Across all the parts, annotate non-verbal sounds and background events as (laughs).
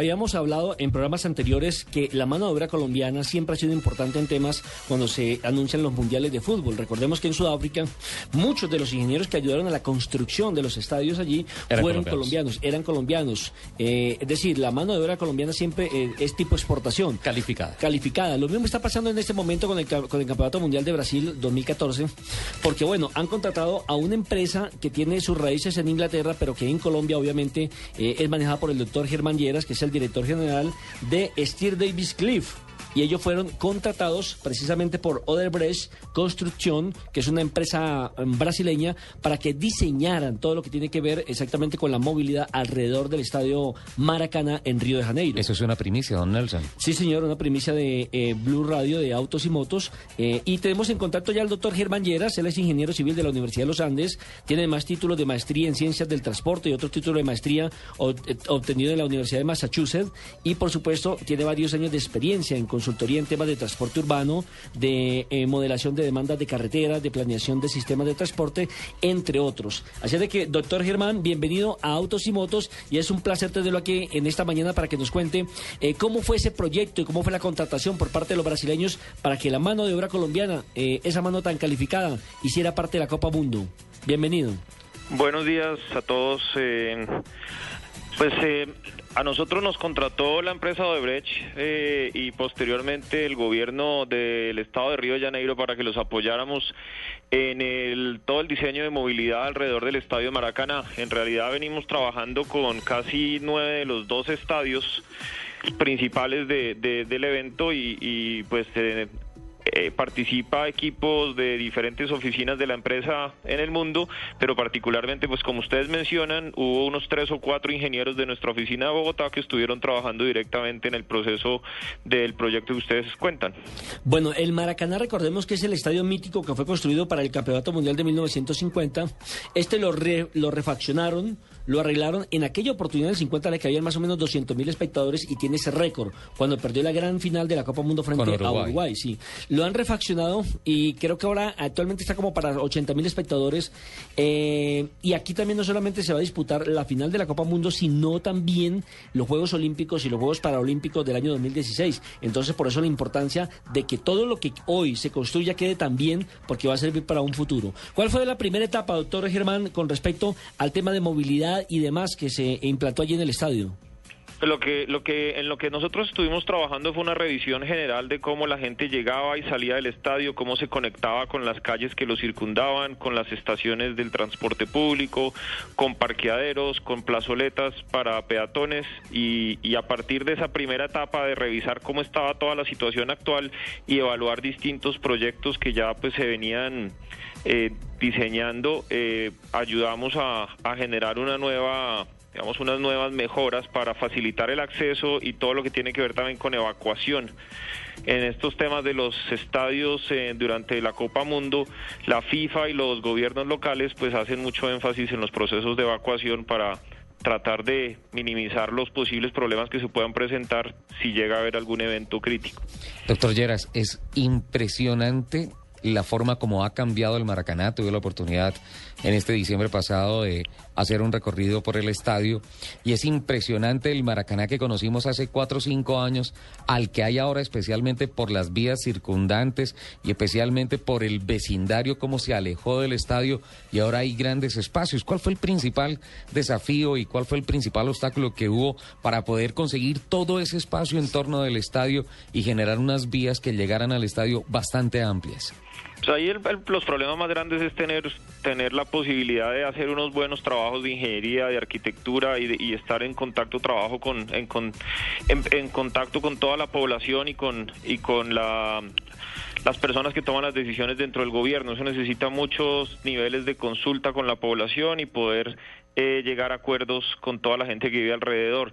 habíamos hablado en programas anteriores que la mano de obra colombiana siempre ha sido importante en temas cuando se anuncian los mundiales de fútbol. Recordemos que en Sudáfrica muchos de los ingenieros que ayudaron a la construcción de los estadios allí fueron colombianos. eran colombianos. Eh, es decir, la mano de obra colombiana siempre eh, es tipo exportación. Calificada. Calificada. Lo mismo está pasando en este momento con el, con el Campeonato Mundial de Brasil 2014, porque bueno, han contratado a una empresa que tiene sus raíces en Inglaterra, pero que en Colombia obviamente eh, es manejada por el doctor Germán Lleras, que es el director general de Steer Davis Cliff y ellos fueron contratados precisamente por Oderbrecht Construcción, que es una empresa em, brasileña, para que diseñaran todo lo que tiene que ver exactamente con la movilidad alrededor del estadio Maracaná en Río de Janeiro. Eso es una primicia, don Nelson. Sí, señor, una primicia de eh, Blue Radio de Autos y Motos. Eh, y tenemos en contacto ya al doctor Germán Lleras, él es ingeniero civil de la Universidad de los Andes, tiene más títulos de maestría en ciencias del transporte y otro título de maestría eh, obtenido en la Universidad de Massachusetts y por supuesto tiene varios años de experiencia en consultoría en temas de transporte urbano, de eh, modelación de demandas de carreteras, de planeación de sistemas de transporte, entre otros. Así de que, doctor Germán, bienvenido a Autos y Motos y es un placer tenerlo aquí en esta mañana para que nos cuente eh, cómo fue ese proyecto y cómo fue la contratación por parte de los brasileños para que la mano de obra colombiana, eh, esa mano tan calificada, hiciera parte de la Copa Mundo. Bienvenido. Buenos días a todos. Pues a nosotros nos contrató la empresa Odebrecht eh, y posteriormente el gobierno del estado de Río de Janeiro para que los apoyáramos en el, todo el diseño de movilidad alrededor del estadio Maracaná. En realidad venimos trabajando con casi nueve de los dos estadios principales de, del evento y, y pues eh, eh, participa equipos de diferentes oficinas de la empresa en el mundo, pero particularmente, pues como ustedes mencionan, hubo unos tres o cuatro ingenieros de nuestra oficina de Bogotá que estuvieron trabajando directamente en el proceso del proyecto que ustedes cuentan. Bueno, el Maracaná, recordemos que es el estadio mítico que fue construido para el Campeonato Mundial de 1950. Este lo, lo refaccionaron lo arreglaron en aquella oportunidad del 50 la que había más o menos 200 mil espectadores y tiene ese récord cuando perdió la gran final de la Copa Mundo frente a Uruguay. Sí, lo han refaccionado y creo que ahora actualmente está como para 80 mil espectadores. Eh, y aquí también no solamente se va a disputar la final de la Copa Mundo, sino también los Juegos Olímpicos y los Juegos Paralímpicos del año 2016. Entonces, por eso la importancia de que todo lo que hoy se construya quede tan bien, porque va a servir para un futuro. ¿Cuál fue la primera etapa, doctor Germán, con respecto al tema de movilidad? y demás que se implantó allí en el estadio? Lo que, lo que, en lo que nosotros estuvimos trabajando fue una revisión general de cómo la gente llegaba y salía del estadio, cómo se conectaba con las calles que lo circundaban, con las estaciones del transporte público, con parqueaderos, con plazoletas para peatones y, y a partir de esa primera etapa de revisar cómo estaba toda la situación actual y evaluar distintos proyectos que ya pues se venían eh, diseñando, eh, ayudamos a, a generar una nueva digamos, unas nuevas mejoras para facilitar el acceso y todo lo que tiene que ver también con evacuación. En estos temas de los estadios eh, durante la Copa Mundo, la FIFA y los gobiernos locales pues hacen mucho énfasis en los procesos de evacuación para tratar de minimizar los posibles problemas que se puedan presentar si llega a haber algún evento crítico. Doctor Lleras, es impresionante la forma como ha cambiado el Maracaná. Tuve la oportunidad en este diciembre pasado de hacer un recorrido por el estadio y es impresionante el Maracaná que conocimos hace cuatro o cinco años al que hay ahora especialmente por las vías circundantes y especialmente por el vecindario como se alejó del estadio y ahora hay grandes espacios. ¿Cuál fue el principal desafío y cuál fue el principal obstáculo que hubo para poder conseguir todo ese espacio en torno del estadio y generar unas vías que llegaran al estadio bastante amplias? Ahí los problemas más grandes es tener, tener la posibilidad de hacer unos buenos trabajos de ingeniería, de arquitectura y, estar en contacto trabajo con, en, en, contacto con toda la población y con, y con la las personas que toman las decisiones dentro del gobierno. Eso necesita muchos niveles de consulta con la población y poder eh, llegar a acuerdos con toda la gente que vive alrededor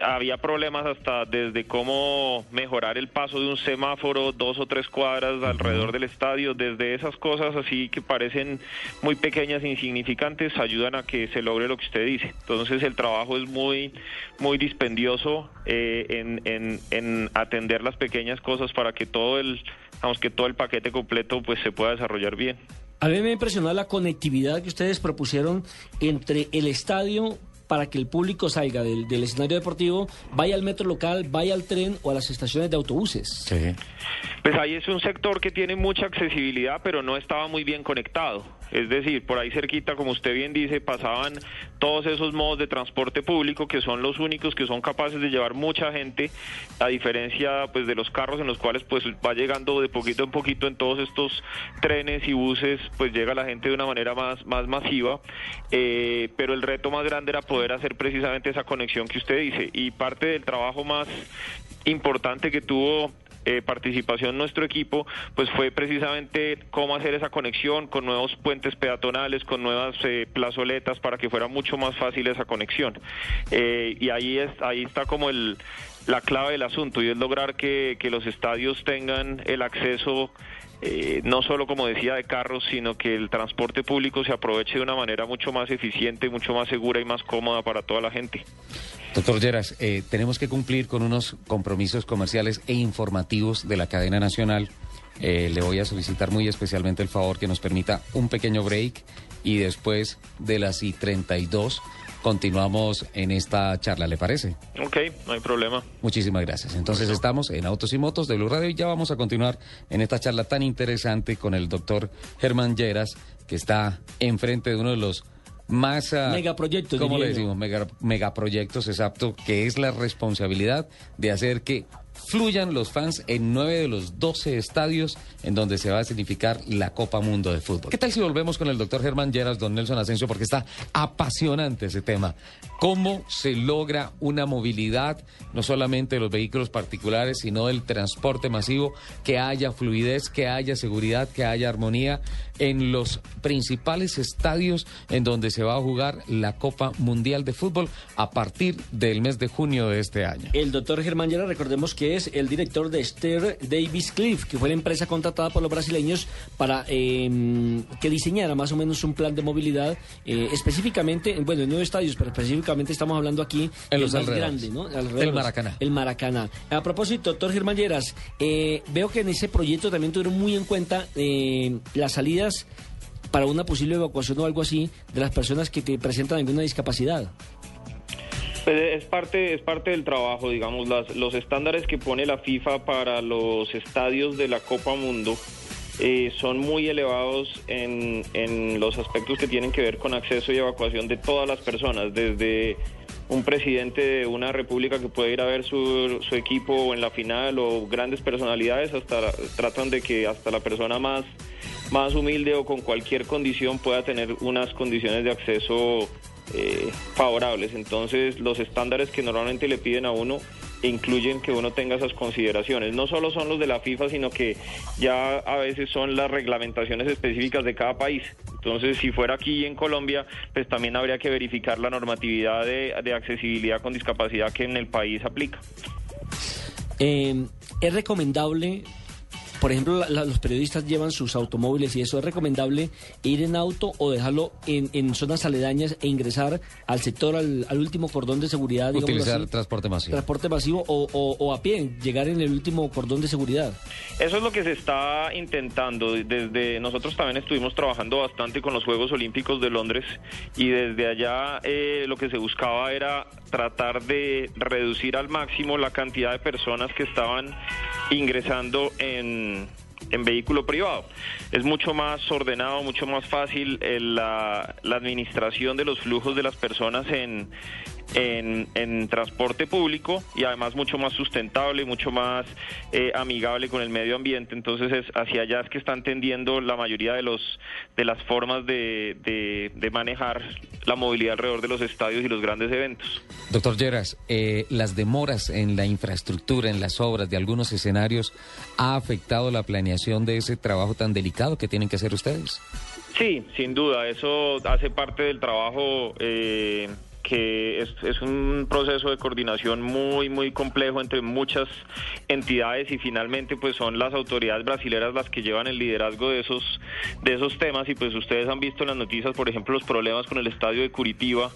había problemas hasta desde cómo mejorar el paso de un semáforo dos o tres cuadras alrededor del estadio, desde esas cosas así que parecen muy pequeñas e insignificantes, ayudan a que se logre lo que usted dice. Entonces el trabajo es muy, muy dispendioso eh, en, en, en atender las pequeñas cosas para que todo el, vamos, que todo el paquete completo pues se pueda desarrollar bien. A mí me impresionó la conectividad que ustedes propusieron entre el estadio para que el público salga del, del escenario deportivo, vaya al metro local, vaya al tren o a las estaciones de autobuses. Sí. Pues ahí es un sector que tiene mucha accesibilidad, pero no estaba muy bien conectado. Es decir, por ahí cerquita, como usted bien dice, pasaban todos esos modos de transporte público que son los únicos que son capaces de llevar mucha gente, a diferencia pues de los carros en los cuales pues va llegando de poquito en poquito en todos estos trenes y buses, pues llega la gente de una manera más, más masiva. Eh, pero el reto más grande era poder hacer precisamente esa conexión que usted dice. Y parte del trabajo más importante que tuvo eh, participación nuestro equipo, pues fue precisamente cómo hacer esa conexión con nuevos puentes peatonales, con nuevas eh, plazoletas para que fuera mucho más fácil esa conexión. Eh, y ahí, es, ahí está como el, la clave del asunto y es lograr que, que los estadios tengan el acceso eh, no solo como decía de carros, sino que el transporte público se aproveche de una manera mucho más eficiente, mucho más segura y más cómoda para toda la gente. Doctor Lleras, eh, tenemos que cumplir con unos compromisos comerciales e informativos de la cadena nacional. Eh, le voy a solicitar muy especialmente el favor que nos permita un pequeño break y después de las I 32 continuamos en esta charla, ¿le parece? Ok, no hay problema. Muchísimas gracias. Entonces estamos en Autos y Motos de Blue Radio y ya vamos a continuar en esta charla tan interesante con el doctor Germán Lleras, que está enfrente de uno de los más... ah, Megaproyectos, ¿Cómo le decimos? Mega- megaproyectos, exacto, que es la responsabilidad de hacer que fluyan los fans en nueve de los 12 estadios en donde se va a significar la Copa Mundo de Fútbol. ¿Qué tal si volvemos con el doctor Germán Lleras, don Nelson Asensio, porque está apasionante ese tema? ¿Cómo se logra una movilidad, no solamente de los vehículos particulares, sino del transporte masivo, que haya fluidez, que haya seguridad, que haya armonía en los principales estadios en donde se va a jugar la Copa Mundial de Fútbol a partir del mes de junio de este año? El doctor Germán Llera, recordemos que es el director de Esther Davis Cliff, que fue la empresa contratada por los brasileños para eh, que diseñara más o menos un plan de movilidad eh, específicamente, bueno, en nueve estadios, pero específicamente estamos hablando aquí En los más grande, ¿no? El Alrededores. Maracaná. El Maracaná. A propósito, doctor Germán Lleras, eh, veo que en ese proyecto también tuvieron muy en cuenta eh, las salidas para una posible evacuación o algo así de las personas que te presentan alguna discapacidad. Pues es parte, es parte del trabajo, digamos, las, los estándares que pone la FIFA para los estadios de la Copa Mundo eh, son muy elevados en, en los aspectos que tienen que ver con acceso y evacuación de todas las personas, desde un presidente de una república que puede ir a ver su, su equipo en la final o grandes personalidades, hasta tratan de que hasta la persona más, más humilde o con cualquier condición pueda tener unas condiciones de acceso eh, favorables. Entonces, los estándares que normalmente le piden a uno incluyen que uno tenga esas consideraciones. No solo son los de la FIFA, sino que ya a veces son las reglamentaciones específicas de cada país. Entonces, si fuera aquí en Colombia, pues también habría que verificar la normatividad de, accesibilidad con discapacidad que en el país aplica. Eh, es recomendable, por ejemplo, la- la- los periodistas llevan sus automóviles y eso es recomendable ir en auto o dejarlo en, en zonas aledañas e ingresar al sector, al, al último cordón de seguridad, Utilizar así, transporte masivo. transporte masivo o, o- o a pie, llegar en el último cordón de seguridad. Eso es lo que se está intentando. Desde nosotros también estuvimos trabajando bastante con los Juegos Olímpicos de Londres y desde allá eh, lo que se buscaba era tratar de reducir al máximo la cantidad de personas que estaban ingresando en, en vehículo privado. Es mucho más ordenado, mucho más fácil eh, la, la administración de los flujos de las personas en, en, en transporte público y además mucho más sustentable, mucho más eh, amigable con el medio ambiente. Entonces es hacia allá es que están tendiendo la mayoría de los de las formas de, de, de manejar la movilidad alrededor de los estadios y los grandes eventos. Doctor Lleras, eh, las demoras en la infraestructura, en las obras de algunos escenarios, ¿ha afectado la planeación de ese trabajo tan delicado que tienen que hacer ustedes? Sí, sin duda, eso hace parte del trabajo eh, que es, es un proceso de coordinación muy, muy complejo entre muchas entidades y finalmente pues son las autoridades brasileras las que llevan el liderazgo de esos, de esos temas. Y pues ustedes han visto en las noticias, por ejemplo, los problemas con el estadio de Curitiba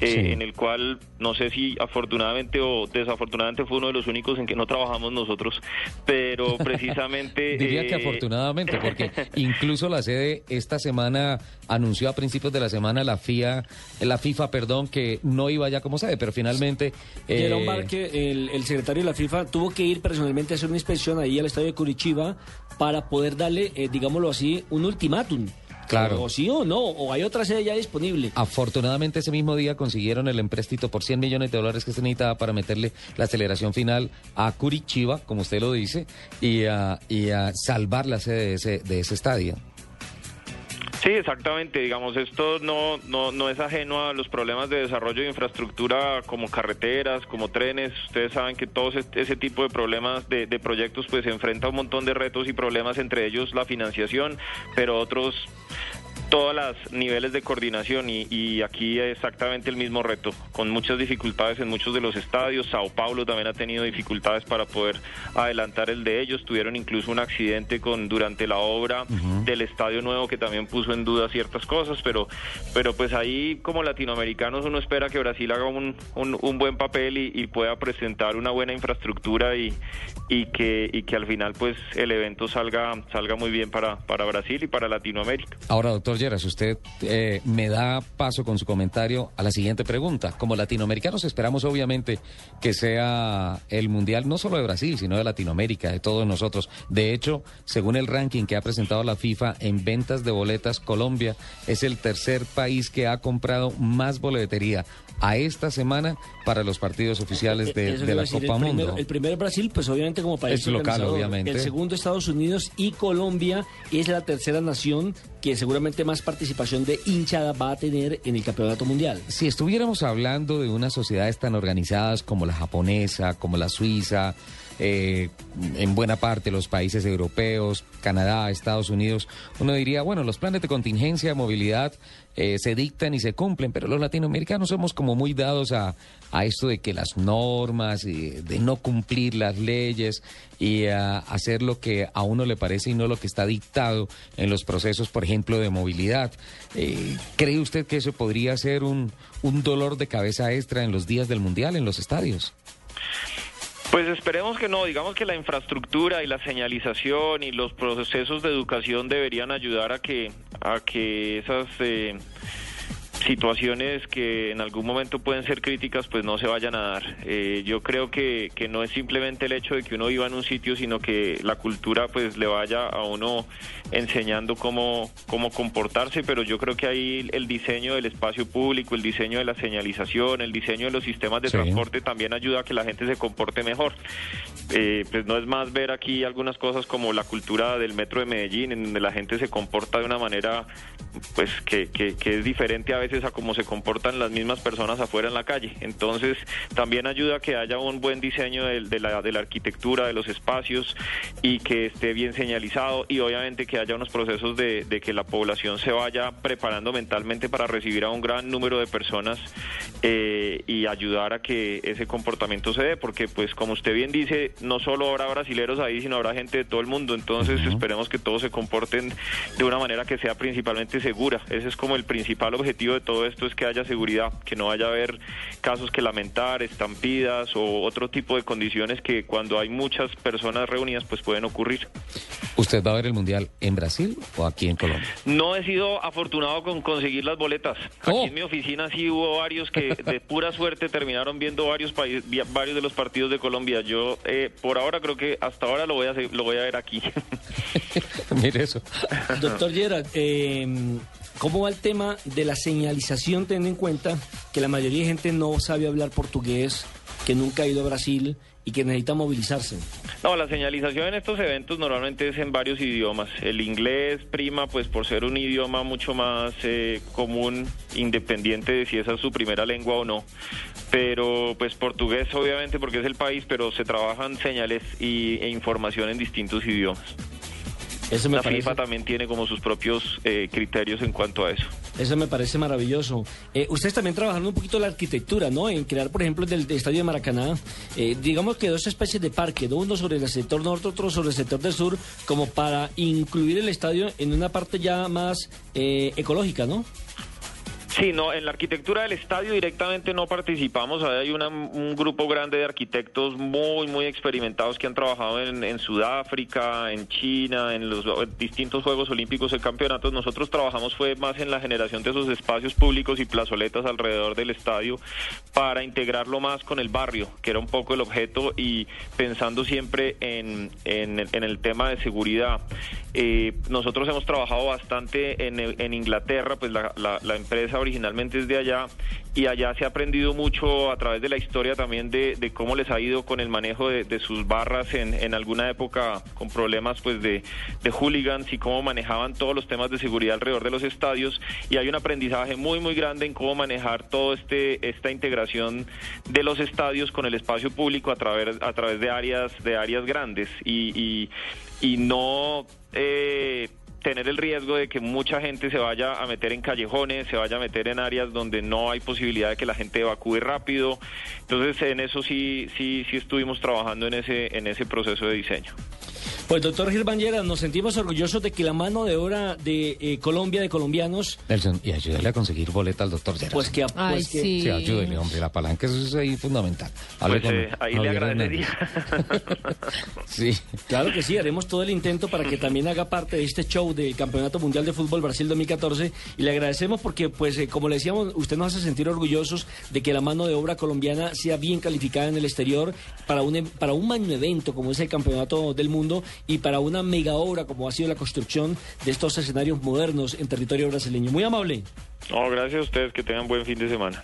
eh, en el cual no sé si afortunadamente o desafortunadamente fue uno de los únicos en que no trabajamos nosotros, pero (laughs) precisamente... Diría que eh, afortunadamente, porque (laughs) incluso la sede esta semana anunció a principios de la semana la FIA, la FIFA, perdón, que no iba ya como sede, pero finalmente... Eh, el, el secretario de la FIFA, tuvo que ir personalmente a hacer una inspección ahí al estadio de Curitiba para poder darle, eh, digámoslo así, un ultimátum. Claro. O sí o no, o hay otra sede ya disponible. Afortunadamente ese mismo día consiguieron el empréstito por 100 millones de dólares que se necesitaba para meterle la aceleración final a Curitiba, como usted lo dice, y a, y a salvar la sede de ese, de ese estadio. Sí, exactamente. Digamos, esto no, no, no es ajeno a los problemas de desarrollo de infraestructura como carreteras, como trenes. Ustedes saben que todo ese tipo de problemas de, de proyectos pues se enfrenta a un montón de retos y problemas, entre ellos la financiación, pero otros todos los niveles de coordinación y, y, aquí exactamente el mismo reto, con muchas dificultades en muchos de los estadios. Sao Paulo también ha tenido dificultades para poder adelantar el de ellos. Tuvieron incluso un accidente con durante la obra del estadio nuevo que también puso en duda ciertas cosas, pero, pero pues ahí como latinoamericanos uno espera que Brasil haga un, un, buen papel y, y, pueda presentar una buena infraestructura y, y, que, y que al final pues el evento salga, salga muy bien para, para Brasil y para Latinoamérica. Ahora, doctor Lleras, usted eh, me da paso con su comentario a la siguiente pregunta. Como latinoamericanos esperamos obviamente que sea el Mundial no solo de Brasil, sino de Latinoamérica, de todos nosotros. De hecho, según el ranking que ha presentado la FIFA en ventas de boletas, Colombia es el tercer país que ha comprado más boletería a esta semana para los partidos oficiales de, de la Copa Mundo. el primer Brasil, pues obviamente como país es local, obviamente. El segundo Estados Unidos y Colombia es la tercera nación que seguramente más participación de hinchada va a tener en el campeonato mundial. Si estuviéramos hablando de unas sociedades tan organizadas como la japonesa, como la suiza, eh, en buena parte los países europeos, Canadá, Estados Unidos, uno diría, bueno, los planes de contingencia, de movilidad eh, se dictan y se cumplen, pero los latinoamericanos somos como muy dados a, a esto de que las normas, de no cumplir las leyes y a hacer lo que a uno le parece y no lo que está dictado en los procesos, por ejemplo, de movilidad. Eh, ¿Cree usted que eso podría ser un, un dolor de cabeza extra en los días del Mundial, en los estadios? Pues esperemos que no, digamos que la infraestructura y la señalización y los procesos de educación deberían ayudar a que a que esas eh, situaciones que en algún momento pueden ser críticas pues no se vayan a dar. Eh, yo creo que, que no es simplemente el hecho de que uno viva en un sitio, sino que la cultura pues le vaya a uno enseñando cómo, cómo comportarse, pero yo creo que ahí el diseño del espacio público, el diseño de la señalización, el diseño de los sistemas de transporte también ayuda a que la gente se comporte mejor. Eh, pues no es más ver aquí algunas cosas como la cultura del metro de Medellín, en donde la gente se comporta de una manera pues que, que, que es diferente a veces a cómo se comportan las mismas personas afuera en la calle. Entonces, también ayuda a que haya un buen diseño de, de, la, de la arquitectura, de los espacios y que esté bien señalizado y obviamente que haya unos procesos de, de que la población se vaya preparando mentalmente para recibir a un gran número de personas eh, y ayudar a que ese comportamiento se dé, porque pues como usted bien dice, no solo habrá brasileros ahí, sino habrá gente de todo el mundo. Entonces, esperemos que todos se comporten de una manera que sea principalmente segura. Ese es como el principal objetivo de todo esto es que haya seguridad, que no vaya a haber casos que lamentar, estampidas o otro tipo de condiciones que cuando hay muchas personas reunidas pues pueden ocurrir. ¿Usted va a ver el Mundial en Brasil o aquí en Colombia? No he sido afortunado con conseguir las boletas. Aquí Oh. en mi oficina sí hubo varios que (laughs) de pura suerte terminaron viendo varios países, varios de los partidos de Colombia. Yo eh, por ahora creo que hasta ahora lo voy a hacer- lo voy a ver aquí. (laughs) (laughs) Mire eso. Doctor Gerard, eh, ¿cómo va el tema de la señalización teniendo en cuenta que la mayoría de gente no sabe hablar portugués, que nunca ha ido a Brasil y que necesita movilizarse? No, la señalización en estos eventos normalmente es en varios idiomas. El inglés prima, pues por ser un idioma mucho más eh, común, independiente de si esa es su primera lengua o no. Pero pues portugués obviamente porque es el país, pero se trabajan señales y, e información en distintos idiomas. Eso me La parece, FIFA también tiene como sus propios eh, criterios en cuanto a eso. eso me parece maravilloso. Eh, ustedes también trabajaron un poquito la arquitectura, ¿no? En crear, por ejemplo, del, del estadio de Maracaná, eh, digamos que dos especies de parque, ¿no? uno sobre el sector norte, otro sobre el sector del sur, como para incluir el estadio en una parte ya más eh, ecológica, ¿no? Sí, no, en la arquitectura del estadio directamente no participamos. Hay un grupo grande de arquitectos muy, muy experimentados que han trabajado en, Sudáfrica, en China, en los distintos Juegos Olímpicos y campeonatos. Nosotros trabajamos fue más en la generación de esos espacios públicos y plazoletas alrededor del estadio para integrarlo más con el barrio, que era un poco el objeto y pensando siempre en, en, el tema de seguridad. Eh, nosotros hemos trabajado bastante en, en Inglaterra, pues la, la empresa originalmente es de allá y allá se ha aprendido mucho a través de la historia también de, cómo les ha ido con el manejo de, sus barras en, en, alguna época con problemas pues de, de hooligans y cómo manejaban todos los temas de seguridad alrededor de los estadios. Y hay un aprendizaje muy muy grande en cómo manejar todo este esta integración de los estadios con el espacio público a través a través de áreas de áreas grandes. Y, y, y no eh, tener el riesgo de que mucha gente se vaya a meter en callejones, se vaya a meter en áreas donde no hay posibilidad de que la gente evacúe rápido. Entonces, en eso sí, sí, sí estuvimos trabajando en ese, en ese proceso de diseño. Pues doctor Gilbán nos sentimos orgullosos de que la mano de obra de eh, Colombia, de colombianos... Nelson, y ayúdale a conseguir boleta al doctor Gerard. Pues que... pues que sí. ayúdele, hombre, la palanca eso es ahí fundamental. Pues, eh, ahí le agradecería. (laughs) sí. Claro que sí, haremos todo el intento para que también haga parte de este show del Campeonato Mundial de Fútbol Brasil 2014 y le agradecemos porque, pues, eh, como le decíamos, usted nos hace sentir orgullosos de que la mano de obra colombiana sea bien calificada en el exterior para un, para un magno evento como es el Campeonato del Mundo y para una mega obra como ha sido la construcción de estos escenarios modernos en territorio brasileño. Muy amable. No, gracias a ustedes, que tengan buen fin de semana.